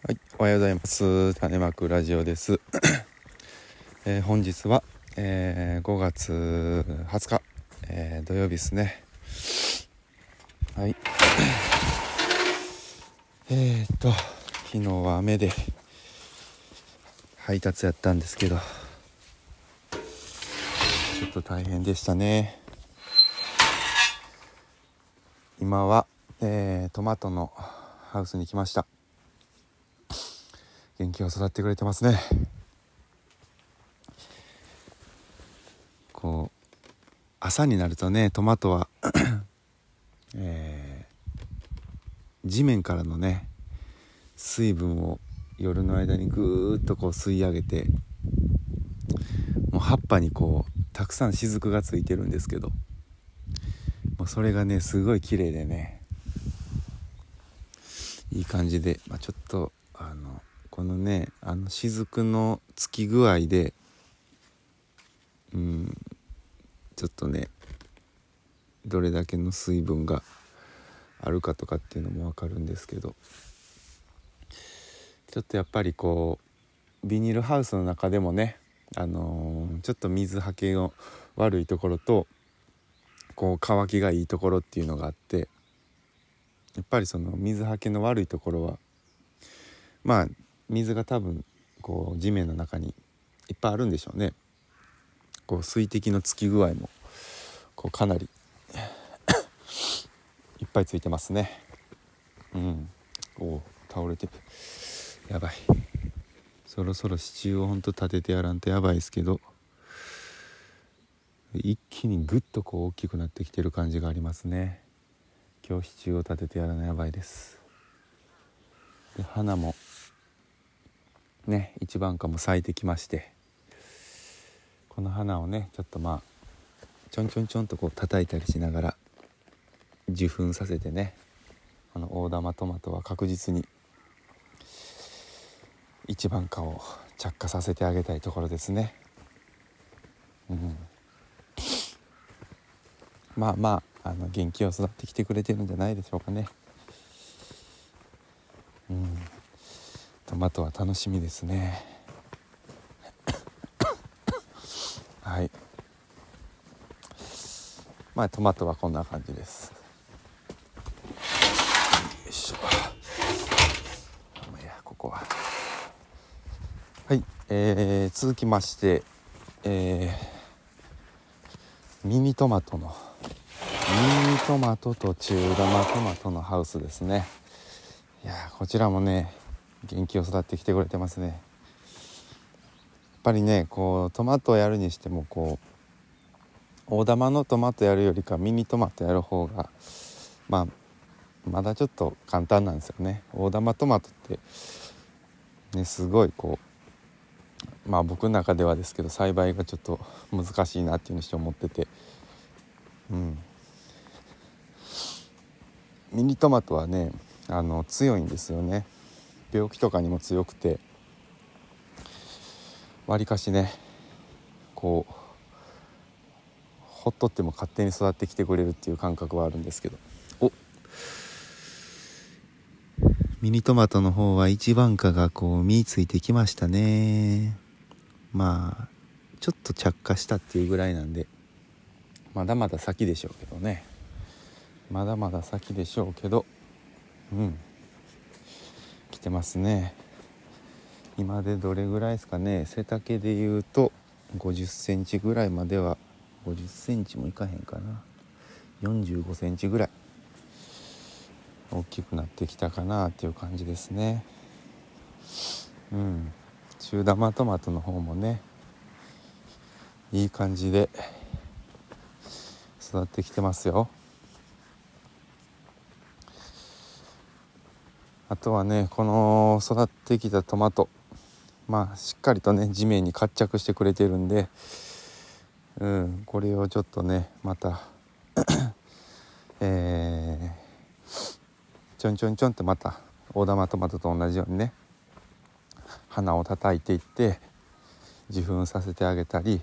はい、おはようございます。種まくラジオです。えー、本日は、えー、5月20日、えー、土曜日ですね。はい。えー、っと、昨日は雨で配達やったんですけど、ちょっと大変でしたね。今は、えー、トマトのハウスに来ました。元気を育ってくれてますね。こう朝になるとねトマトは えー、地面からのね水分を夜の間にぐーっとこう吸い上げてもう葉っぱにこうたくさん雫がついてるんですけどもうそれがねすごい綺麗でねいい感じで、まあ、ちょっとこのねあの雫のつき具合でうんちょっとねどれだけの水分があるかとかっていうのも分かるんですけどちょっとやっぱりこうビニールハウスの中でもねあのー、ちょっと水はけの悪いところとこう乾きがいいところっていうのがあってやっぱりその水はけの悪いところはまあ水が多分こう地面の中にいっぱいあるんでしょうね。こう水滴のつき具合もこうかなり いっぱいついてますね。うん。お倒れてる。やばい。そろそろ支柱をほんと立ててやらんとやばいですけど。一気にぐっとこう大きくなってきてる感じがありますね。今日支柱を立ててやらないやばいです。で花もね一番花も咲いてきましてこの花をねちょっとまあちょんちょんちょんとこう叩いたりしながら受粉させてねこの大玉トマトは確実に一番花を着火させてあげたいところですね。うん、まあまああの元気を育ってきてくれてるんじゃないでしょうかね。うんトマトは楽しみですね。はい。まあトマトはこんな感じです。よいしょ。いやここは。はい。えー、続きましてえー、ミニトマトのミニトマトと中玉トマトのハウスですね。いやこちらもね元気を育ってきてくれてますね。やっぱりねこうトマトをやるにしてもこう大玉のトマトやるよりかミニトマトやる方がまあまだちょっと簡単なんですよね。大玉トマトってねすごいこうまあ僕の中ではですけど栽培がちょっと難しいなっていうにして思ってて。うん。ミニトマトはねあの強いんですよね。病気とかにも強くてわりかしねこうほっとっても勝手に育ってきてくれるっていう感覚はあるんですけど。お。ミニトマトの方は一番花がこう実ついてきましたね。まあちょっと着火したっていうぐらいなんで。まだまだ先でしょうけどね。まだまだ先でしょうけど。うん。てますね。今でどれぐらいですかね。背丈で言うと50センチぐらいまでは50センチもいかへんかな。45センチぐらい大きくなってきたかなっていう感じですね。うん。中玉トマトの方もねいい感じで育ってきてますよ。あとはねこの育ってきたトマト。まあしっかりとね地面に活着してくれてるんで、うん、これをちょっとねまた えー、ちょんちょんちょんってまた大玉トマトと同じようにね花を叩いていって受粉させてあげたり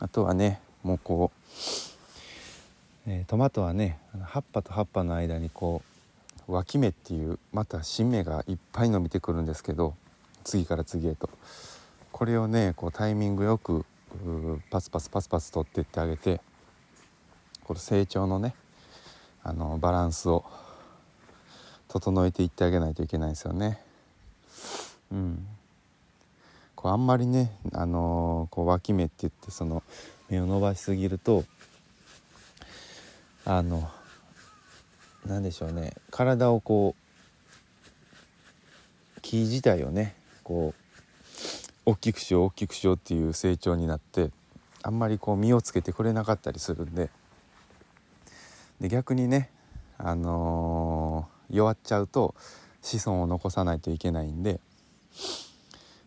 あとはねもうこう、えー、トマトはね葉っぱと葉っぱの間にこう脇芽っていうまた新芽がいっぱい伸びてくるんですけど次から次へとこれをねこうタイミングよくパスパスパスパス取っていってあげてこの成長のねあのバランスを整えていってあげないといけないですよね。うん、こうあんまりね、あのー、こう脇芽って言ってその芽を伸ばしすぎるとあの何でしょうね。体をこう木自体をねこう大きくしよう大きくしようっていう成長になってあんまりこう実をつけてくれなかったりするんで。で逆にね、あのー、弱っちゃうと子孫を残さないといけないんで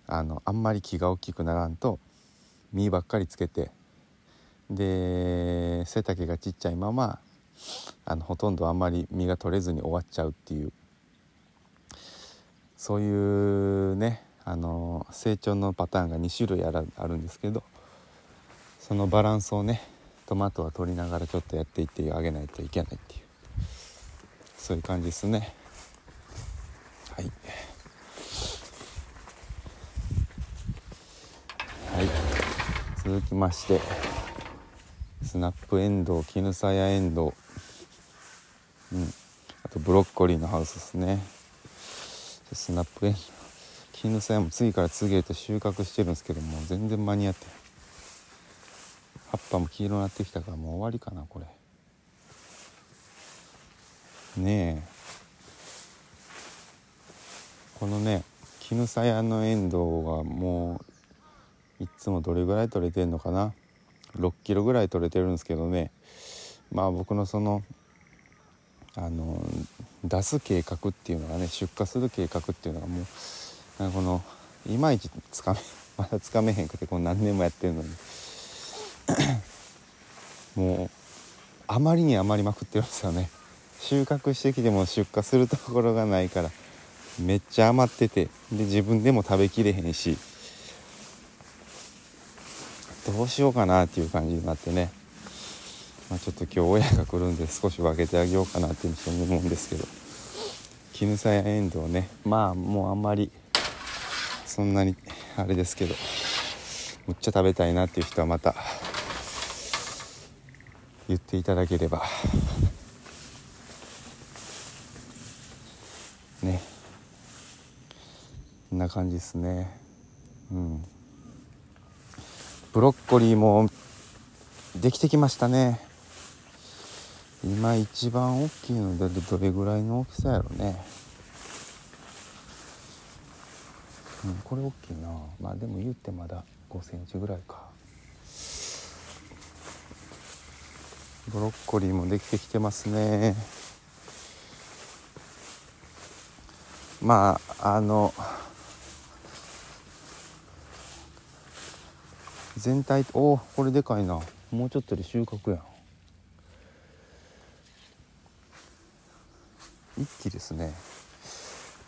あのあんまり木が大きくならんと実ばっかりつけてで背丈がちっちゃいままあのほとんどあんまり実が取れずに終わっちゃうっていうそういうねあの成長のパターンが2種類あるんですけどそのバランスをねトマトは取りながらちょっとやっていってあげないといけないっていうそういう感じですね。はい。はい。続きましてスナップエンドウ絹さやエンドウ。うん。あとブロッコリーのハウスですね。スナップエンドウ絹さやも次から次へと収穫してるんですけども全然間に合って葉っぱも黄色になってきたからもう終わりかなこれ。ねえ。このね絹さやのエンドウはもういつもどれぐらい取れてんのかな。6キロぐらい取れてるんですけどね。まあ僕のそのあの出す計画っていうのがね出荷する計画っていうのがもうなんかこのいまいちつかめ まだつかめへんくてこの何年もやってるのに。もうあまりに余りまくってるんですよね。収穫してきても出荷するところがないからめっちゃ余っててで自分でも食べきれへんしどうしようかなっていう感じになってね、まあ、ちょっと今日親が来るんで少し分けてあげようかなっていうに思うんですけど。絹さやエンドウねまあもうあんまりそんなにあれですけどむっちゃ食べたいなっていう人はまた言っていただければ。ね。こんな感じですね。うん。ブロッコリーもできてきましたね。今一番大きいのでどれぐらいの大きさやろね。うんこれ大きいな。まあでも言ってまだ5センチぐらいか。ブロッコリーもできてきてますね。まああの全体おおこれでかいな。もうちょっとで収穫やん。一気ですね。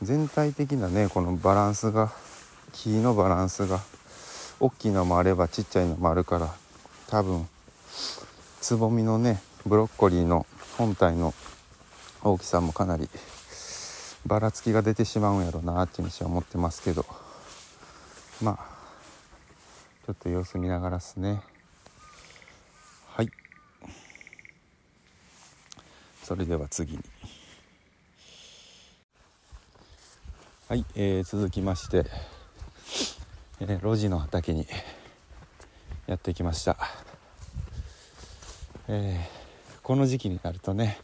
全体的なねこのバランスが木のバランスが大きいのもあればちっちゃいのもあるから多分つぼみのねブロッコリーの本体の大きさもかなりばらつきが出てしまうんやろうなっていうには思ってますけど。まあちょっと様子見ながらですね。はい。それでは次に。はい、えー、続きまして、えー、路地の畑にやってきました、えー、この時期になるとね、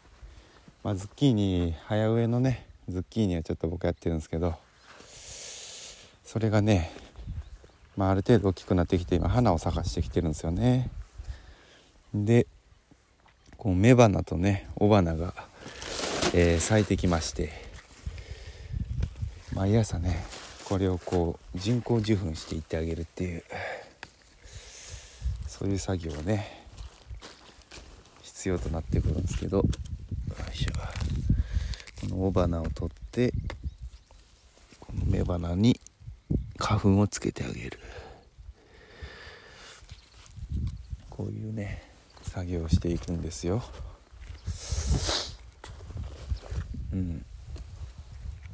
まあ、ズッキーニ早植えのねズッキーニはちょっと僕やってるんですけどそれがねまあ、ある程度大きくなってきて今花を咲かしてきてるんですよね。でこう雌花とね雄花が、えー、咲いてきまして。毎朝ねこれをこう人工授粉していってあげるっていうそういう作業をね必要となってくるんですけど。よいしょ。この雄花を取ってこの雌花に花粉をつけてあげる。こういうね作業をしていくんですよ。うん。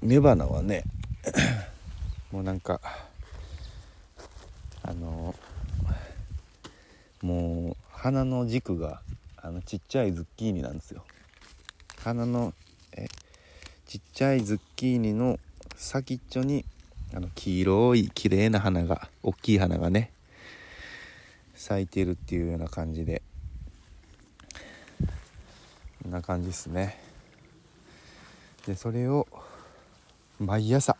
雌花はね もうなんかあのもう花の軸があのちっちゃいズッキーニなんですよ。花のえちっちゃいズッキーニの先っちょにあの黄色い綺麗な花が大きい花がね咲いてるっていうような感じで。こんな感じですね。でそれを毎朝。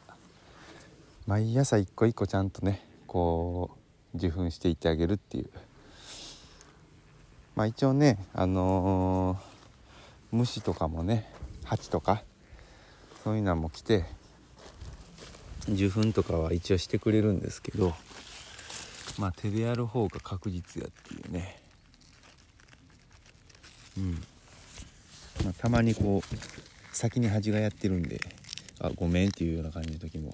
毎朝一個一個ちゃんとねこう受粉していってあげるっていう。まあ一応ねあのー、虫とかもね蜂とかそういうのも来て受粉とかは一応してくれるんですけどまあ手でやる方が確実やっていうね。うん、まあ、たまにこう先に蜂がやってるんであごめんっていうような感じの時も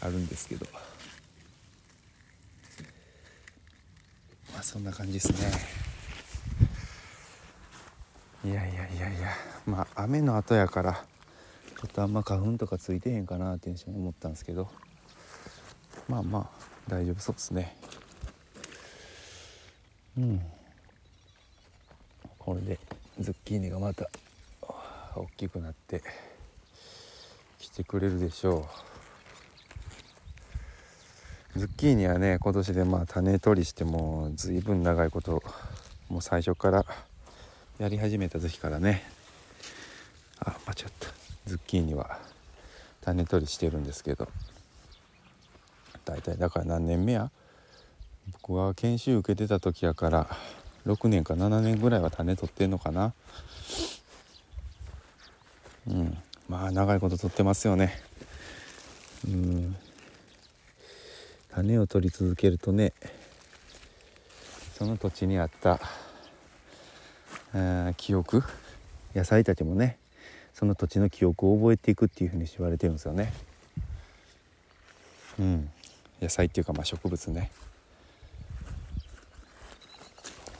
あるんですけど。まあそんな感じですね。いやいやいやいやまあ雨の後やからちょっとあんま花粉とかついてへんかなって一瞬思ったんですけど。まあまあ大丈夫そうですね。うん。これでズッキーニがまた大きくなって。来てくれるでしょう。ズッキーニはね今年でまあ種取りしても随分長いこともう最初からやり始めた時からね。あ間違った。ズッキーニは種取りしてるんですけど。大体だから何年目や？僕が研修受けてた時やから6年か7年ぐらいは種取ってんのかな。うん。まあ長いこと取ってますよね。うん。種を取り続けるとねその土地にあった記憶野菜たちもねその土地の記憶を覚えていくっていうふうに言われてるんですよね。うん。野菜っていうかまあ植物ね。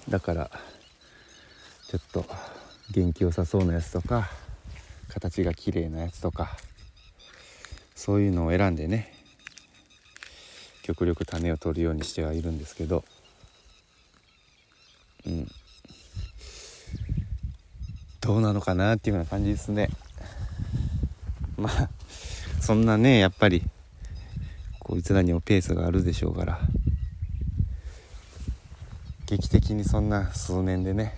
だからちょっと元気良さそうなやつとか形が綺麗なやつとかそういうのを選んでね極力種を取るようにしてはいるんですけどうん。どうなのかなっていうような感じですね。まあそんなねやっぱりこいつらにもペースがあるでしょうから劇的にそんな数年でね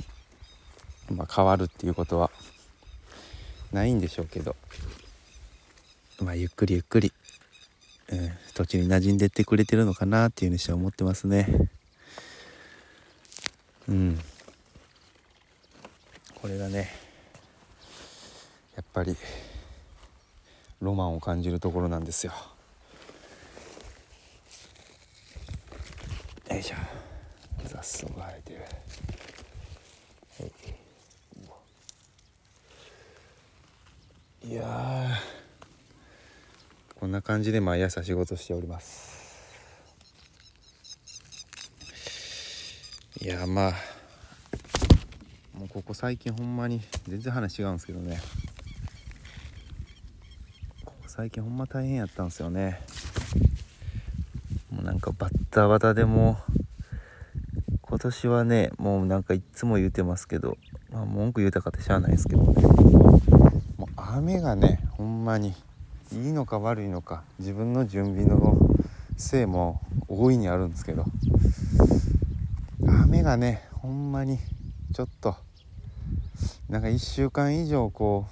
まあ変わるっていうことはないんでしょうけど。まあゆっくりゆっくり、うん、土地に馴染んでってくれてるのかなっていうふうにして思ってますね。うん。これがねやっぱりロマンを感じるところなんですよ。よいしょ。雑草が生えてる。はい。いやこんな感じで毎朝仕事しております。いやまあもうここ最近ほんまに全然話違うんですけどね。ここ最近ほんま大変やったんですよね。もうなんかバッタバタでも今年はねもうなんかいっつも言うてますけど、まあ、文句言うたかってしゃあないですけどね。雨がねほんまにいいのか悪いのか自分の準備のせいも大いにあるんですけど雨がねほんまにちょっとなんか1週間以上こ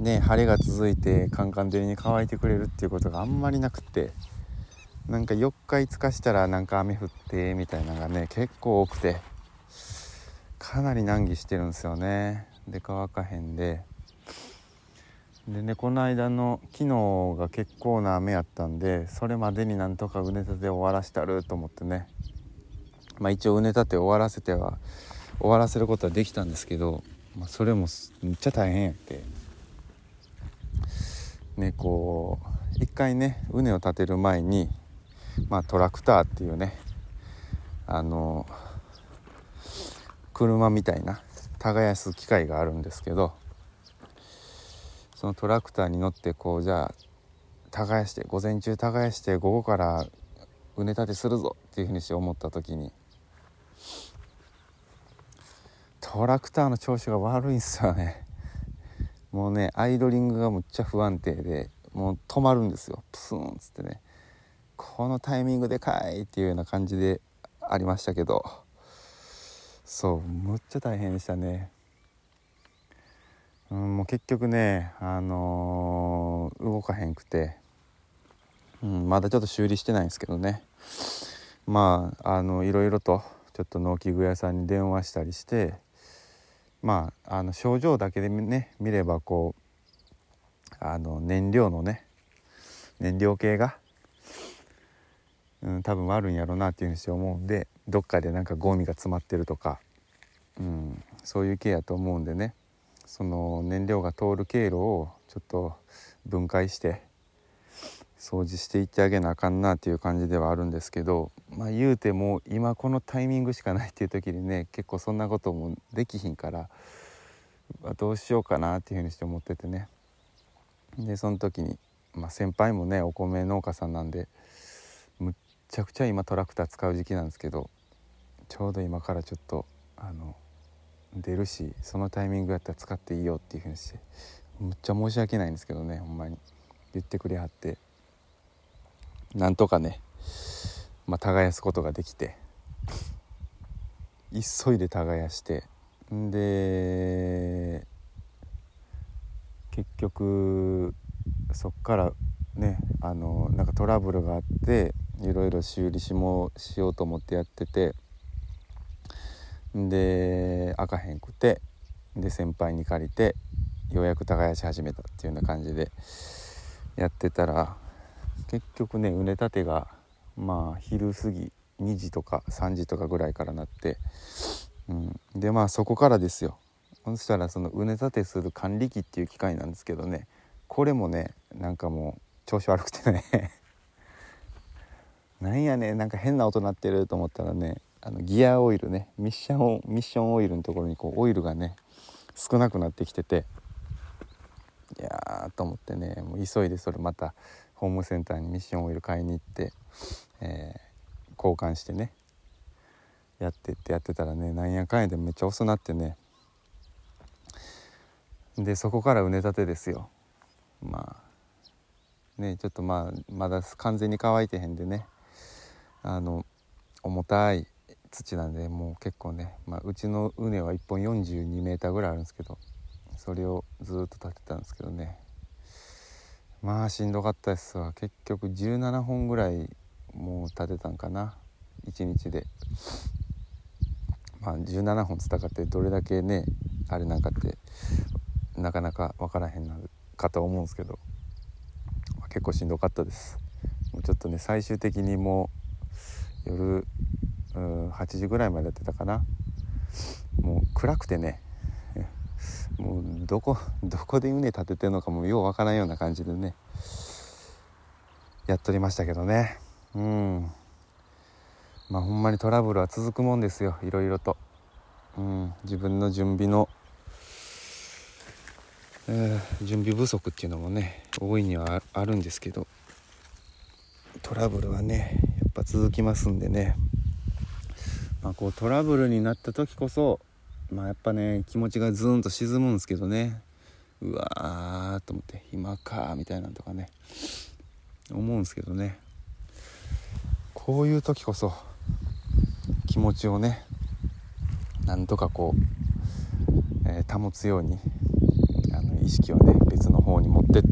うね晴れが続いてカンカン照りに乾いてくれるっていうことがあんまりなくってなんか4日5日したらなんか雨降ってみたいなのがね結構多くてかなり難儀してるんですよね。で乾かへんででねこの間の昨日が結構な雨やったんでそれまでになんとか畝立て終わらしたると思ってね。まあ一応畝立て終わらせては終わらせることはできたんですけど、まあ、それもめっちゃ大変やって。ねこう一回ね畝を立てる前にまあ、トラクターっていうねあの車みたいな耕す機械があるんですけどそのトラクターに乗ってこうじゃあ耕して午前中耕して午後から畝立てするぞっていうふうにして思った時にトラクターの調子が悪いんすよね。もうねアイドリングがむっちゃ不安定でもう止まるんですよ。プスンっつってね。このタイミングでかいっていうような感じでありましたけどそうむっちゃ大変でしたね。うんもう結局ねあのー、動かへんくて、うん、まだちょっと修理してないんですけどね。まああのいろいろとちょっと農機具屋さんに電話したりしてまああの症状だけでね見ればこうあの燃料のね燃料系が、うん、多分悪いんやろうなっていうふうにして思うんでどっかでなんかゴミが詰まってるとか、うん、そういう系やと思うんでね。その燃料が通る経路をちょっと分解して掃除していってあげなあかんなっていう感じではあるんですけどまあ言うても今このタイミングしかないっていう時にね結構そんなこともできひんからどうしようかなっていうふうにして思っててね。でその時に、まあ、先輩もねお米農家さんなんでむっちゃくちゃ今トラクター使う時期なんですけどちょうど今からちょっとあの出るしそのタイミングやったら使っていいよっていうふうにしてむっちゃ申し訳ないんですけどねほんまに。言ってくれはって。なんとかね、まあ、耕すことができて急いで耕してんで結局そっからねあのなんかトラブルがあっていろいろ修理しもしようと思ってやっててで開かへんくてで先輩に借りてようやく耕し始めたっていうような感じでやってたら結局ね畝立てがまあ昼過ぎ2時とか3時とかぐらいからなって、うん、でまあそこからですよ。そしたらその畝立てする管理機っていう機械なんですけどねこれもねなんかもう調子悪くてね。なんやねなんか変な音鳴ってると思ったらねあのギアオイルねミッションミッションオイルのところにこうオイルがね少なくなってきてていやーと思ってねもう急いでそれまたホームセンターにミッションオイル買いに行って、えー、交換してねやってってやってたらねなんやかんやでめっちゃ遅なってね。でそこから畝立てですよ。まあねちょっとまあまだ完全に乾いてへんでね。あの重たい土なんでもう結構ね、まあ、うちの畝は1本 42m ぐらいあるんですけどそれをずっと立てたんですけどね。まあしんどかったですわ。結局17本ぐらいもう立てたんかな。1日で。まあ17本つったかってどれだけねあれなんかってなかなか分からへんなかと思うんですけど、まあ、結構しんどかったです。もうちょっとね最終的にもう夜うん8時ぐらいまでやってたかな。もう暗くてね。もうどこどこで畝立ててんのかもようわからんような感じでね。やっとりましたけどね。うん。まあほんまにトラブルは続くもんですよ。いろいろと、うん、自分の準備の、えー、準備不足っていうのもね大いにはあるんですけど。トラブルはねやっぱ続きますんでね。まあこうトラブルになった時こそまあやっぱね気持ちがズーンと沈むんですけどね。うわーと思って今かみたいなんとかね。思うんですけどね。こういう時こそ気持ちをねなんとかこう、えー、保つようにあの意識をね別の方に持ってって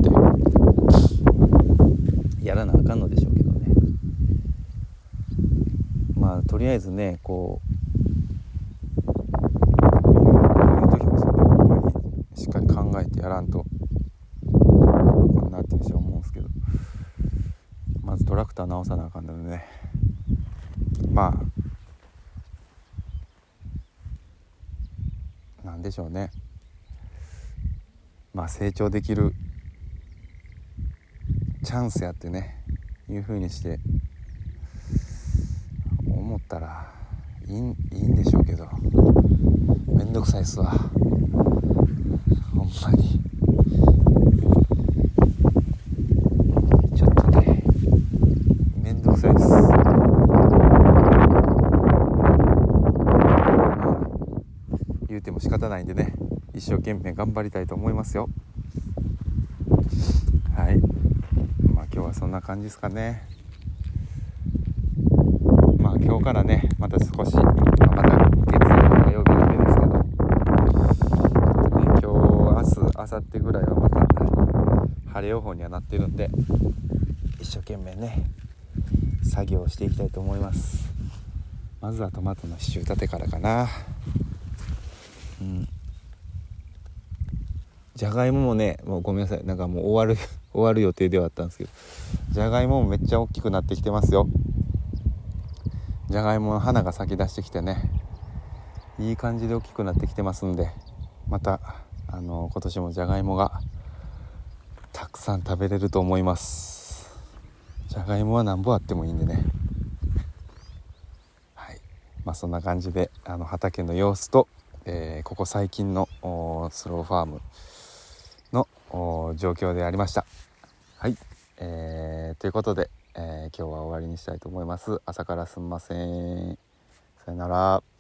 やらなあかんのでしょうけどねまあとりあえずねこう言う時もそこまりしっかり考えてやらんとこんなって思うんですけどまずトラクター直さなあかんのでね。まあなんでしょうね。まあ成長できるチャンスやってねいうふうにして思ったらいいいいんでしょうけどめんどくさいっすわ。ほんまに。ちょっとねめんどくさいっす。言うても仕方ないんでね一生懸命頑張りたいと思いますよ。はい。まあ今日はそんな感じですかね。からねまた少し、まあ、また月曜火曜日だけですけど、えっとね、今日明日明後日ぐらいはまた晴れ予報にはなってるんで一生懸命ね作業していきたいと思います。まずはトマトの支柱立てからかな。うん。じゃがいももねもうごめんなさい。なんかもう終わる終わる予定ではあったんですけど。じゃがいももめっちゃ大きくなってきてますよ。じゃがいもの花が咲き出してきてねいい感じで大きくなってきてますんでまたあの今年もじゃがいもがたくさん食べれると思います。じゃがいもはなんぼあってもいいんでね。はい。まあそんな感じであの畑の様子と、えー、ここ最近のスローファームの状況でありました。はい、えー、ということで、えー、今日は終わりにしたいと思います。朝からすんません。さよなら。